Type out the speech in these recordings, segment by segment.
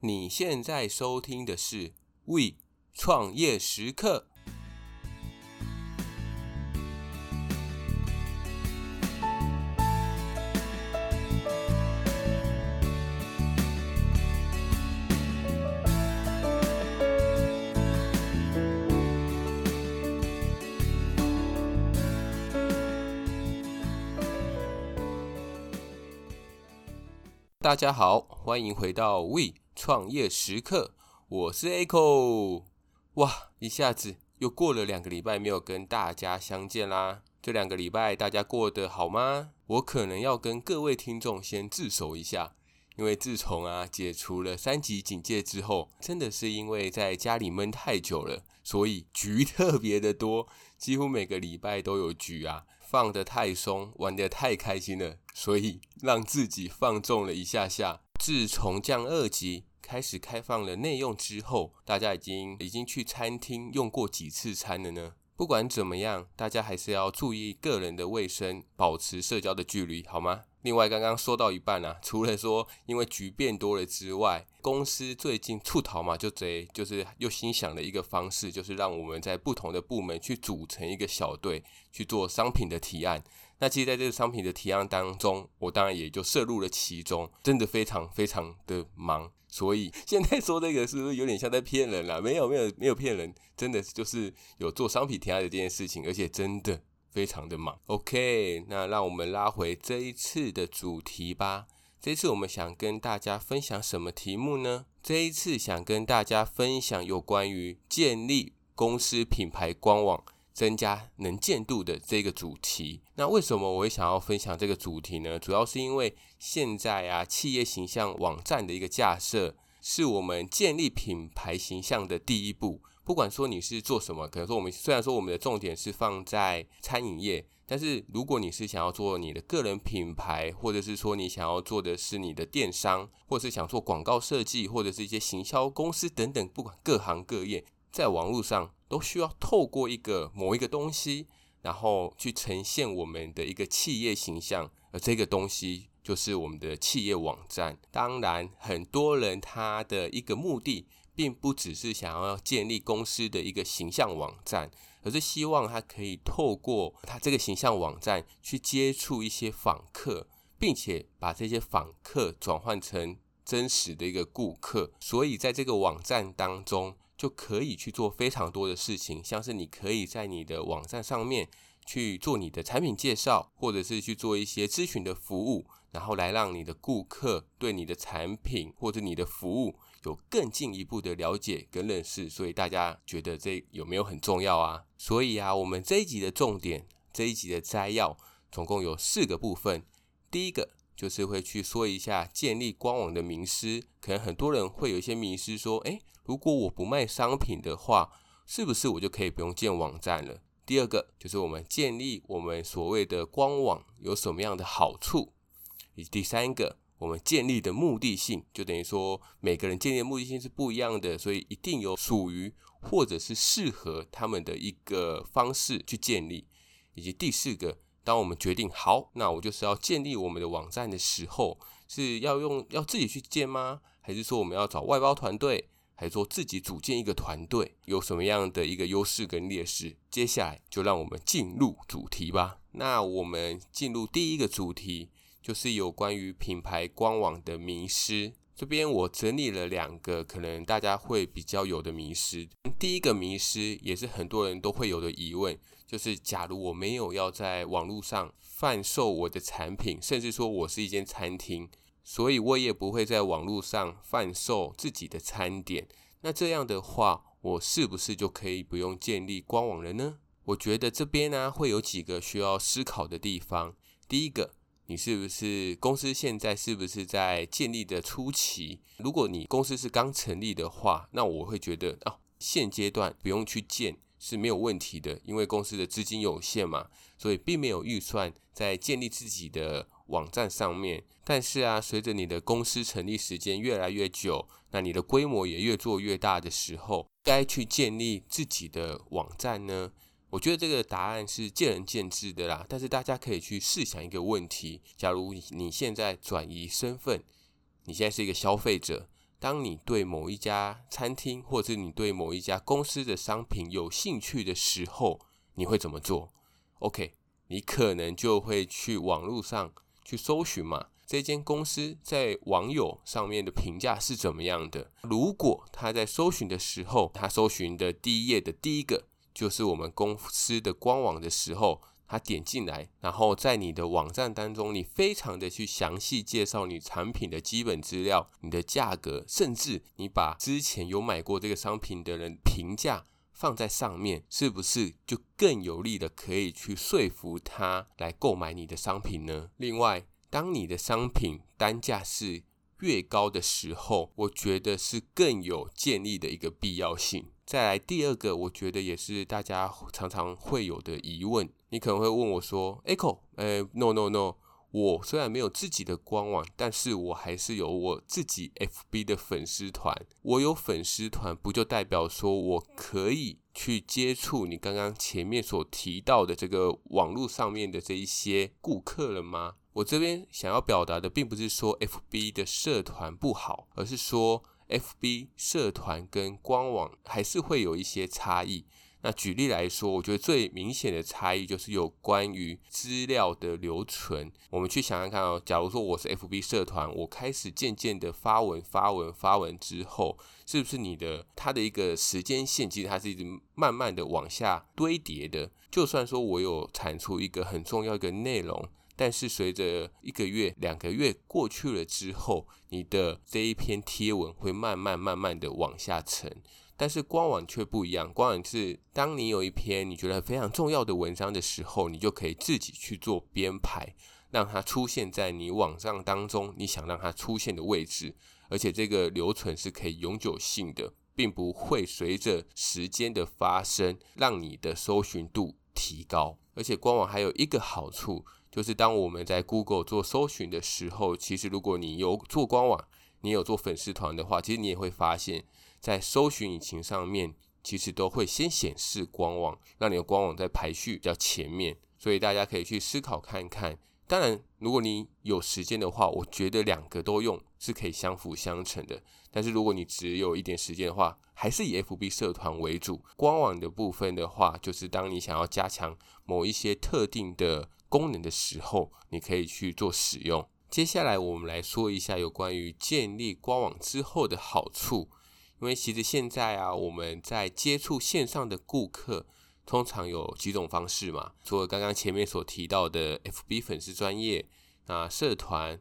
你现在收听的是 We 创业时刻。大家好，欢迎回到 We 创业时刻，我是 Echo。哇，一下子又过了两个礼拜没有跟大家相见啦。这两个礼拜大家过得好吗？我可能要跟各位听众先自首一下，因为自从啊解除了三级警戒之后，真的是因为在家里闷太久了，所以局特别的多，几乎每个礼拜都有局啊。放得太松，玩得太开心了，所以让自己放纵了一下下。自从降二级开始开放了内用之后，大家已经已经去餐厅用过几次餐了呢？不管怎么样，大家还是要注意个人的卫生，保持社交的距离，好吗？另外，刚刚说到一半啊，除了说因为局变多了之外，公司最近出逃嘛，就贼就是又心想了一个方式，就是让我们在不同的部门去组成一个小队去做商品的提案。那其实在这个商品的提案当中，我当然也就涉入了其中，真的非常非常的忙。所以现在说这个是不是有点像在骗人啦？没有没有没有骗人，真的就是有做商品提案的这件事情，而且真的。非常的忙，OK，那让我们拉回这一次的主题吧。这一次我们想跟大家分享什么题目呢？这一次想跟大家分享有关于建立公司品牌官网、增加能见度的这个主题。那为什么我会想要分享这个主题呢？主要是因为现在啊，企业形象网站的一个架设，是我们建立品牌形象的第一步。不管说你是做什么，可能说我们虽然说我们的重点是放在餐饮业，但是如果你是想要做你的个人品牌，或者是说你想要做的是你的电商，或是想做广告设计，或者是一些行销公司等等，不管各行各业，在网络上都需要透过一个某一个东西，然后去呈现我们的一个企业形象，而这个东西就是我们的企业网站。当然，很多人他的一个目的。并不只是想要建立公司的一个形象网站，而是希望他可以透过他这个形象网站去接触一些访客，并且把这些访客转换成真实的一个顾客。所以在这个网站当中，就可以去做非常多的事情，像是你可以在你的网站上面去做你的产品介绍，或者是去做一些咨询的服务，然后来让你的顾客对你的产品或者你的服务。有更进一步的了解跟认识，所以大家觉得这有没有很重要啊？所以啊，我们这一集的重点，这一集的摘要，总共有四个部分。第一个就是会去说一下建立官网的名师，可能很多人会有一些迷失，说，诶，如果我不卖商品的话，是不是我就可以不用建网站了？第二个就是我们建立我们所谓的官网有什么样的好处，以及第三个。我们建立的目的性，就等于说每个人建立的目的性是不一样的，所以一定有属于或者是适合他们的一个方式去建立。以及第四个，当我们决定好，那我就是要建立我们的网站的时候，是要用要自己去建吗？还是说我们要找外包团队？还说自己组建一个团队？有什么样的一个优势跟劣势？接下来就让我们进入主题吧。那我们进入第一个主题。就是有关于品牌官网的迷失，这边我整理了两个可能大家会比较有的迷失。第一个迷失也是很多人都会有的疑问，就是假如我没有要在网络上贩售我的产品，甚至说我是一间餐厅，所以我也不会在网络上贩售自己的餐点。那这样的话，我是不是就可以不用建立官网了呢？我觉得这边呢会有几个需要思考的地方。第一个。你是不是公司现在是不是在建立的初期？如果你公司是刚成立的话，那我会觉得哦，现阶段不用去建是没有问题的，因为公司的资金有限嘛，所以并没有预算在建立自己的网站上面。但是啊，随着你的公司成立时间越来越久，那你的规模也越做越大的时候，该去建立自己的网站呢？我觉得这个答案是见仁见智的啦，但是大家可以去试想一个问题：假如你现在转移身份，你现在是一个消费者，当你对某一家餐厅或者你对某一家公司的商品有兴趣的时候，你会怎么做？OK，你可能就会去网络上去搜寻嘛，这间公司在网友上面的评价是怎么样的？如果他在搜寻的时候，他搜寻的第一页的第一个就是我们公司的官网的时候。他点进来，然后在你的网站当中，你非常的去详细介绍你产品的基本资料、你的价格，甚至你把之前有买过这个商品的人评价放在上面，是不是就更有力的可以去说服他来购买你的商品呢？另外，当你的商品单价是越高的时候，我觉得是更有建立的一个必要性。再来第二个，我觉得也是大家常常会有的疑问，你可能会问我说：“Echo，呃，no no no，我虽然没有自己的官网，但是我还是有我自己 FB 的粉丝团。我有粉丝团，不就代表说我可以去接触你刚刚前面所提到的这个网络上面的这一些顾客了吗？我这边想要表达的，并不是说 FB 的社团不好，而是说。” FB 社团跟官网还是会有一些差异。那举例来说，我觉得最明显的差异就是有关于资料的留存。我们去想想看哦，假如说我是 FB 社团，我开始渐渐的发文、发文、发文之后，是不是你的它的一个时间线，其实它是一直慢慢的往下堆叠的？就算说我有产出一个很重要一个内容。但是随着一个月、两个月过去了之后，你的这一篇贴文会慢慢、慢慢的往下沉。但是官网却不一样，官网是当你有一篇你觉得非常重要的文章的时候，你就可以自己去做编排，让它出现在你网站当中你想让它出现的位置，而且这个留存是可以永久性的，并不会随着时间的发生让你的搜寻度提高。而且官网还有一个好处。就是当我们在 Google 做搜寻的时候，其实如果你有做官网，你有做粉丝团的话，其实你也会发现，在搜寻引擎上面，其实都会先显示官网，让你的官网在排序比较前面。所以大家可以去思考看看。当然，如果你有时间的话，我觉得两个都用是可以相辅相成的。但是如果你只有一点时间的话，还是以 FB 社团为主。官网的部分的话，就是当你想要加强某一些特定的。功能的时候，你可以去做使用。接下来，我们来说一下有关于建立官网之后的好处。因为其实现在啊，我们在接触线上的顾客，通常有几种方式嘛。除了刚刚前面所提到的 FB 粉丝专业啊、社团、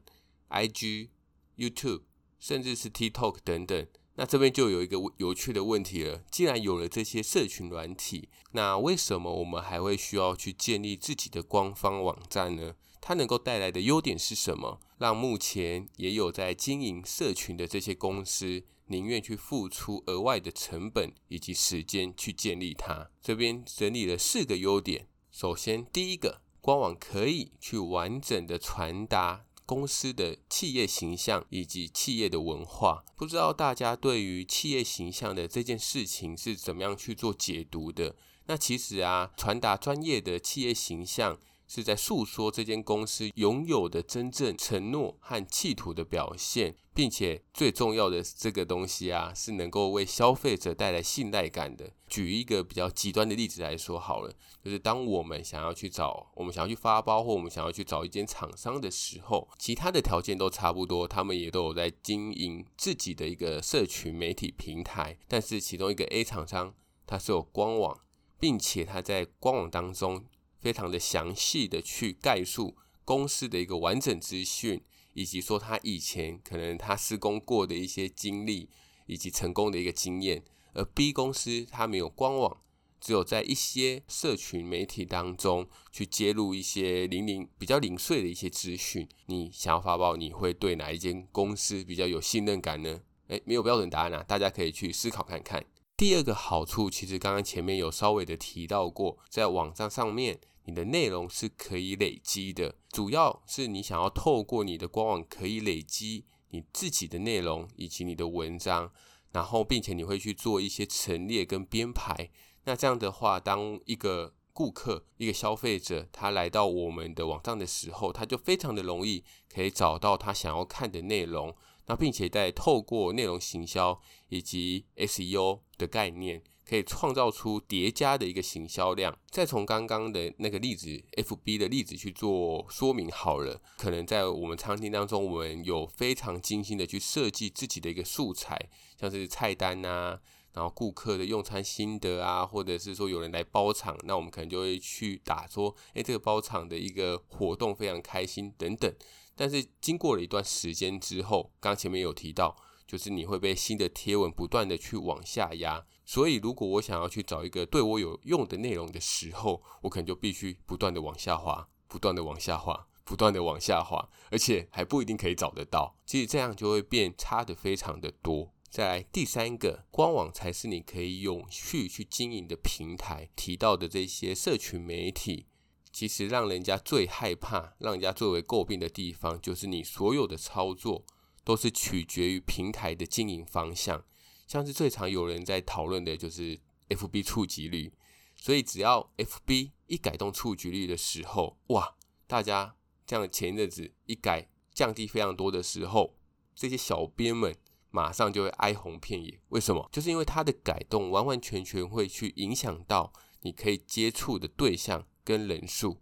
IG、YouTube，甚至是 TikTok 等等。那这边就有一个有趣的问题了。既然有了这些社群软体，那为什么我们还会需要去建立自己的官方网站呢？它能够带来的优点是什么？让目前也有在经营社群的这些公司，宁愿去付出额外的成本以及时间去建立它。这边整理了四个优点。首先，第一个，官网可以去完整的传达。公司的企业形象以及企业的文化，不知道大家对于企业形象的这件事情是怎么样去做解读的？那其实啊，传达专业的企业形象。是在诉说这间公司拥有的真正承诺和企图的表现，并且最重要的这个东西啊，是能够为消费者带来信赖感的。举一个比较极端的例子来说好了，就是当我们想要去找，我们想要去发包，或我们想要去找一间厂商的时候，其他的条件都差不多，他们也都有在经营自己的一个社群媒体平台，但是其中一个 A 厂商，它是有官网，并且它在官网当中。非常的详细的去概述公司的一个完整资讯，以及说他以前可能他施工过的一些经历，以及成功的一个经验。而 B 公司它没有官网，只有在一些社群媒体当中去揭露一些零零比较零碎的一些资讯。你想要发包，你会对哪一间公司比较有信任感呢？诶，没有标准答案啊，大家可以去思考看看。第二个好处，其实刚刚前面有稍微的提到过，在网站上面。你的内容是可以累积的，主要是你想要透过你的官网可以累积你自己的内容以及你的文章，然后并且你会去做一些陈列跟编排。那这样的话，当一个顾客、一个消费者他来到我们的网站的时候，他就非常的容易可以找到他想要看的内容。那并且在透过内容行销以及 SEO 的概念，可以创造出叠加的一个行销量。再从刚刚的那个例子，FB 的例子去做说明好了。可能在我们餐厅当中，我们有非常精心的去设计自己的一个素材，像是菜单啊，然后顾客的用餐心得啊，或者是说有人来包场，那我们可能就会去打说，诶，这个包场的一个活动非常开心等等。但是经过了一段时间之后，刚前面有提到。就是你会被新的贴文不断的去往下压，所以如果我想要去找一个对我有用的内容的时候，我可能就必须不断的往下滑，不断的往下滑，不断的往下滑，而且还不一定可以找得到。其实这样就会变差的非常的多。再来第三个，官网才是你可以永续去经营的平台。提到的这些社群媒体，其实让人家最害怕、让人家最为诟病的地方，就是你所有的操作。都是取决于平台的经营方向，像是最常有人在讨论的就是 FB 触及率，所以只要 FB 一改动触及率的时候，哇，大家这样前一阵子一改降低非常多的时候，这些小编们马上就会哀鸿遍野。为什么？就是因为它的改动完完全全会去影响到你可以接触的对象跟人数。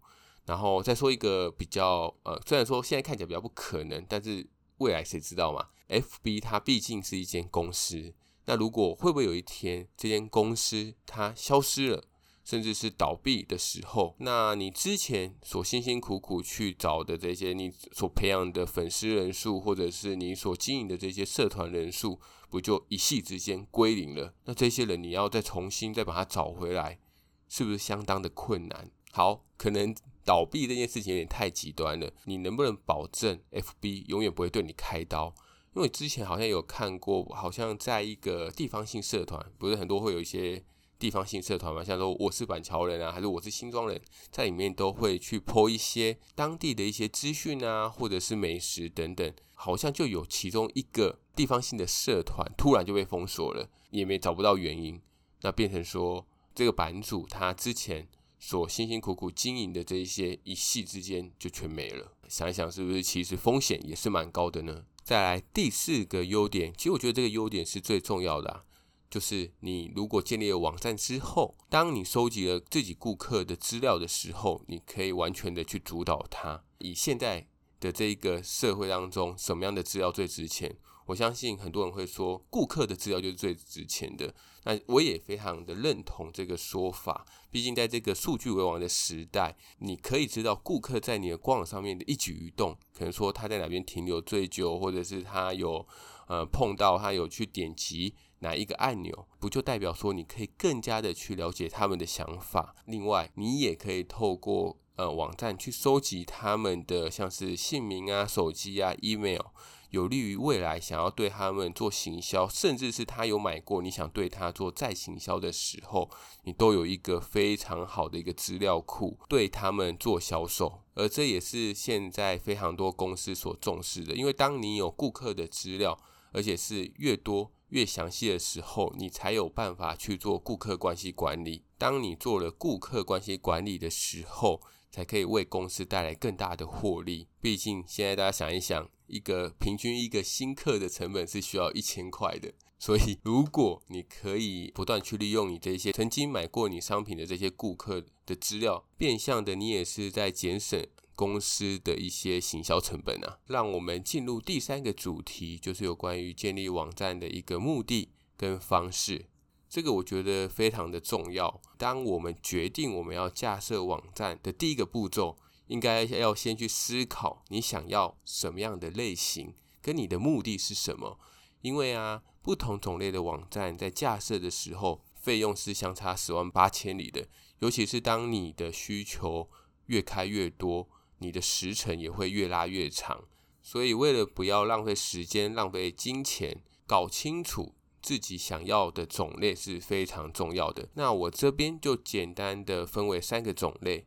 然后再说一个比较呃，虽然说现在看起来比较不可能，但是。未来谁知道嘛？FB 它毕竟是一间公司，那如果会不会有一天这间公司它消失了，甚至是倒闭的时候，那你之前所辛辛苦苦去找的这些你所培养的粉丝人数，或者是你所经营的这些社团人数，不就一夕之间归零了？那这些人你要再重新再把它找回来，是不是相当的困难？好，可能。倒闭这件事情有点太极端了，你能不能保证 FB 永远不会对你开刀？因为之前好像有看过，好像在一个地方性社团，不是很多会有一些地方性社团嘛，像说我是板桥人啊，还是我是新庄人，在里面都会去 po 一些当地的一些资讯啊，或者是美食等等，好像就有其中一个地方性的社团突然就被封锁了，也没找不到原因，那变成说这个版主他之前。所辛辛苦苦经营的这一些，一夕之间就全没了。想一想，是不是其实风险也是蛮高的呢？再来第四个优点，其实我觉得这个优点是最重要的，就是你如果建立了网站之后，当你收集了自己顾客的资料的时候，你可以完全的去主导它。以现在的这个社会当中，什么样的资料最值钱？我相信很多人会说，顾客的资料就是最值钱的。那我也非常的认同这个说法。毕竟在这个数据为王的时代，你可以知道顾客在你的官网上面的一举一动，可能说他在哪边停留最久，或者是他有呃碰到他有去点击哪一个按钮，不就代表说你可以更加的去了解他们的想法？另外，你也可以透过呃网站去收集他们的像是姓名啊、手机啊、email。有利于未来想要对他们做行销，甚至是他有买过，你想对他做再行销的时候，你都有一个非常好的一个资料库，对他们做销售。而这也是现在非常多公司所重视的，因为当你有顾客的资料，而且是越多越详细的时候，你才有办法去做顾客关系管理。当你做了顾客关系管理的时候，才可以为公司带来更大的获利。毕竟现在大家想一想，一个平均一个新客的成本是需要一千块的。所以如果你可以不断去利用你这些曾经买过你商品的这些顾客的资料，变相的你也是在节省公司的一些行销成本啊。让我们进入第三个主题，就是有关于建立网站的一个目的跟方式。这个我觉得非常的重要。当我们决定我们要架设网站的第一个步骤，应该要先去思考你想要什么样的类型，跟你的目的是什么。因为啊，不同种类的网站在架设的时候，费用是相差十万八千里的。尤其是当你的需求越开越多，你的时程也会越拉越长。所以，为了不要浪费时间、浪费金钱，搞清楚。自己想要的种类是非常重要的。那我这边就简单的分为三个种类。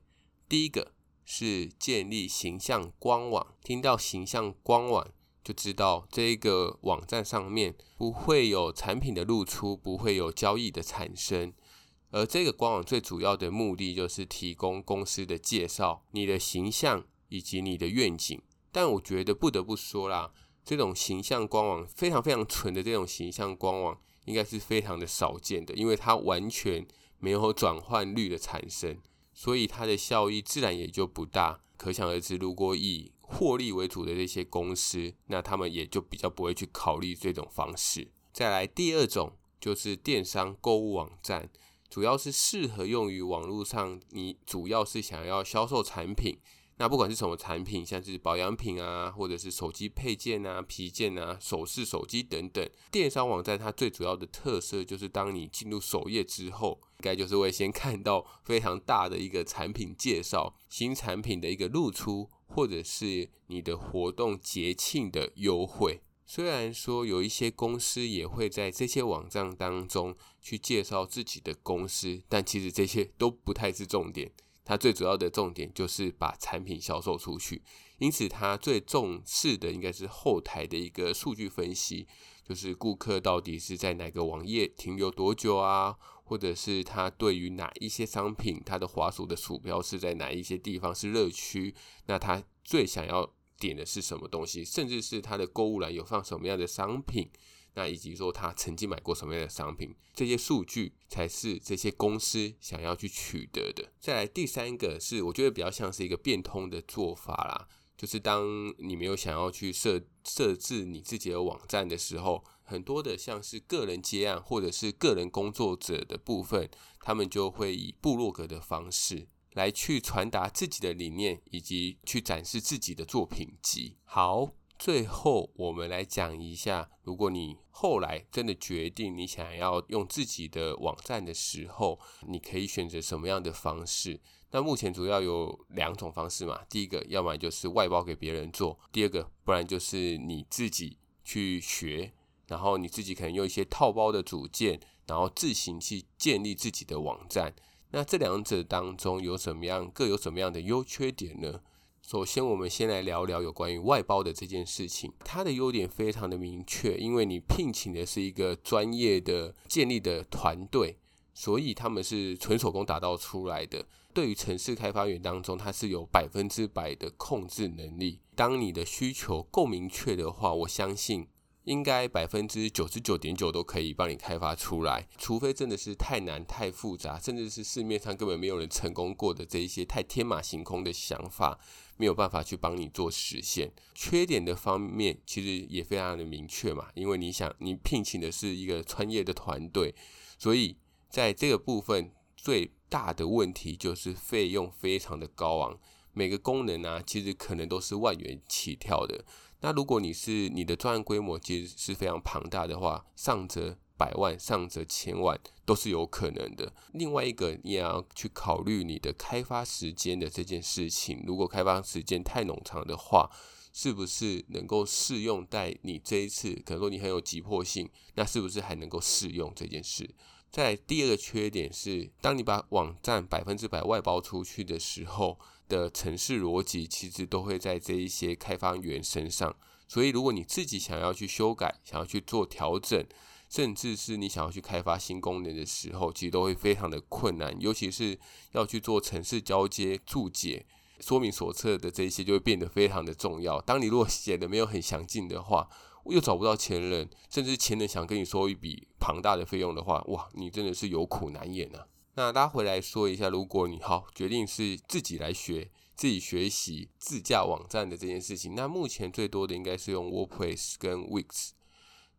第一个是建立形象官网，听到形象官网就知道这个网站上面不会有产品的露出，不会有交易的产生。而这个官网最主要的目的就是提供公司的介绍、你的形象以及你的愿景。但我觉得不得不说啦。这种形象官网非常非常纯的这种形象官网，应该是非常的少见的，因为它完全没有转换率的产生，所以它的效益自然也就不大。可想而知，如果以获利为主的这些公司，那他们也就比较不会去考虑这种方式。再来第二种就是电商购物网站，主要是适合用于网络上，你主要是想要销售产品。那不管是什么产品，像是保养品啊，或者是手机配件啊、皮件啊、首饰、手机等等，电商网站它最主要的特色就是，当你进入首页之后，应该就是会先看到非常大的一个产品介绍、新产品的一个露出，或者是你的活动节庆的优惠。虽然说有一些公司也会在这些网站当中去介绍自己的公司，但其实这些都不太是重点。它最主要的重点就是把产品销售出去，因此它最重视的应该是后台的一个数据分析，就是顾客到底是在哪个网页停留多久啊，或者是他对于哪一些商品，它的滑鼠的鼠标是在哪一些地方是热区，那他最想要点的是什么东西，甚至是他的购物篮有放什么样的商品。那以及说他曾经买过什么样的商品，这些数据才是这些公司想要去取得的。再来第三个是，我觉得比较像是一个变通的做法啦，就是当你没有想要去设设置你自己的网站的时候，很多的像是个人接案或者是个人工作者的部分，他们就会以部落格的方式来去传达自己的理念，以及去展示自己的作品集。好。最后，我们来讲一下，如果你后来真的决定你想要用自己的网站的时候，你可以选择什么样的方式？那目前主要有两种方式嘛，第一个，要么就是外包给别人做；第二个，不然就是你自己去学，然后你自己可能用一些套包的组件，然后自行去建立自己的网站。那这两者当中有什么样，各有什么样的优缺点呢？首先，我们先来聊聊有关于外包的这件事情。它的优点非常的明确，因为你聘请的是一个专业的建立的团队，所以他们是纯手工打造出来的。对于城市开发员当中，它是有百分之百的控制能力。当你的需求够明确的话，我相信。应该百分之九十九点九都可以帮你开发出来，除非真的是太难、太复杂，甚至是市面上根本没有人成功过的这一些太天马行空的想法，没有办法去帮你做实现。缺点的方面其实也非常的明确嘛，因为你想，你聘请的是一个专业的团队，所以在这个部分最大的问题就是费用非常的高昂，每个功能啊，其实可能都是万元起跳的。那如果你是你的专案规模其实是非常庞大的话，上则百万，上则千万都是有可能的。另外一个，你也要去考虑你的开发时间的这件事情。如果开发时间太冗长的话，是不是能够适用在你这一次？可能说你很有急迫性，那是不是还能够适用这件事？再来第二个缺点是，当你把网站百分之百外包出去的时候。的城市逻辑其实都会在这一些开发员身上，所以如果你自己想要去修改、想要去做调整，甚至是你想要去开发新功能的时候，其实都会非常的困难。尤其是要去做城市交接、注解、说明手册的这一些，就会变得非常的重要。当你如果写的没有很详尽的话，又找不到前人，甚至前人想跟你收一笔庞大的费用的话，哇，你真的是有苦难言啊！那拉回来说一下，如果你好决定是自己来学、自己学习自架网站的这件事情，那目前最多的应该是用 WordPress 跟 Wix。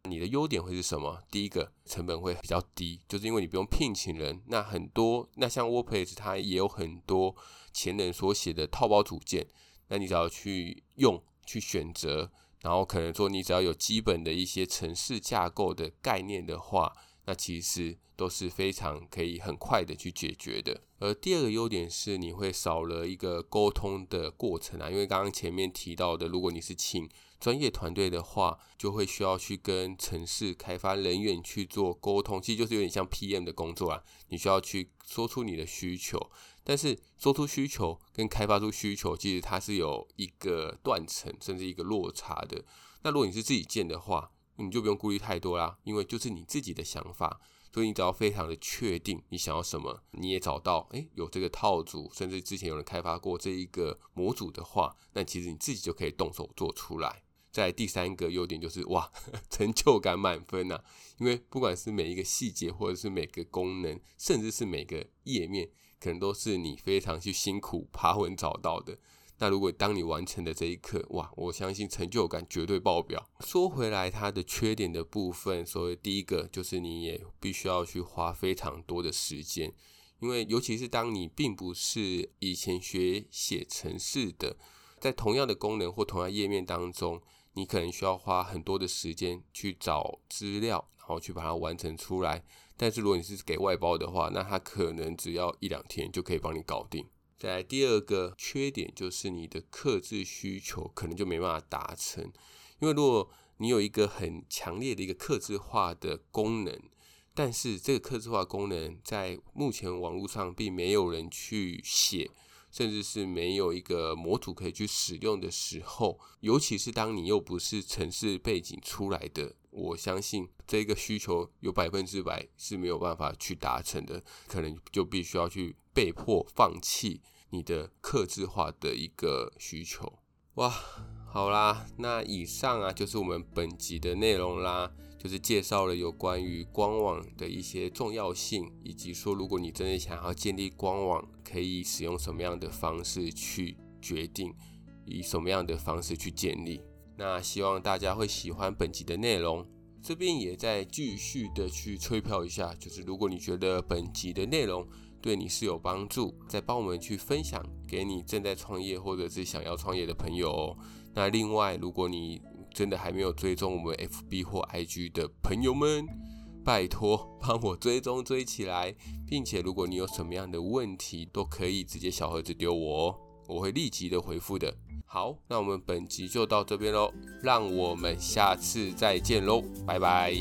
你的优点会是什么？第一个，成本会比较低，就是因为你不用聘请人。那很多，那像 WordPress 它也有很多前人所写的套包组件，那你只要去用、去选择，然后可能说你只要有基本的一些程式架构的概念的话。那其实都是非常可以很快的去解决的。而第二个优点是，你会少了一个沟通的过程啊，因为刚刚前面提到的，如果你是请专业团队的话，就会需要去跟城市开发人员去做沟通，其实就是有点像 PM 的工作啊。你需要去说出你的需求，但是说出需求跟开发出需求，其实它是有一个断层，甚至一个落差的。那如果你是自己建的话，你就不用顾虑太多啦，因为就是你自己的想法，所以你只要非常的确定你想要什么，你也找到诶有这个套组，甚至之前有人开发过这一个模组的话，那其实你自己就可以动手做出来。在第三个优点就是哇，成就感满分呐、啊！因为不管是每一个细节，或者是每个功能，甚至是每个页面，可能都是你非常去辛苦爬文找到的。那如果当你完成的这一刻，哇，我相信成就感绝对爆表。说回来，它的缺点的部分，所以第一个就是你也必须要去花非常多的时间，因为尤其是当你并不是以前学写程式的，在同样的功能或同样页面当中。你可能需要花很多的时间去找资料，然后去把它完成出来。但是如果你是给外包的话，那它可能只要一两天就可以帮你搞定。再来第二个缺点就是你的克制需求可能就没办法达成，因为如果你有一个很强烈的一个克制化的功能，但是这个克制化功能在目前网络上并没有人去写。甚至是没有一个模组可以去使用的时候，尤其是当你又不是城市背景出来的，我相信这个需求有百分之百是没有办法去达成的，可能就必须要去被迫放弃你的克制化的一个需求。哇，好啦，那以上啊就是我们本集的内容啦。就是介绍了有关于官网的一些重要性，以及说如果你真的想要建立官网，可以使用什么样的方式去决定，以什么样的方式去建立。那希望大家会喜欢本集的内容。这边也在继续的去催票一下，就是如果你觉得本集的内容对你是有帮助，再帮我们去分享给你正在创业或者是想要创业的朋友哦。那另外，如果你真的还没有追踪我们 FB 或 IG 的朋友们，拜托帮我追踪追起来，并且如果你有什么样的问题，都可以直接小盒子丢我哦，我会立即的回复的。好，那我们本集就到这边喽，让我们下次再见喽，拜拜。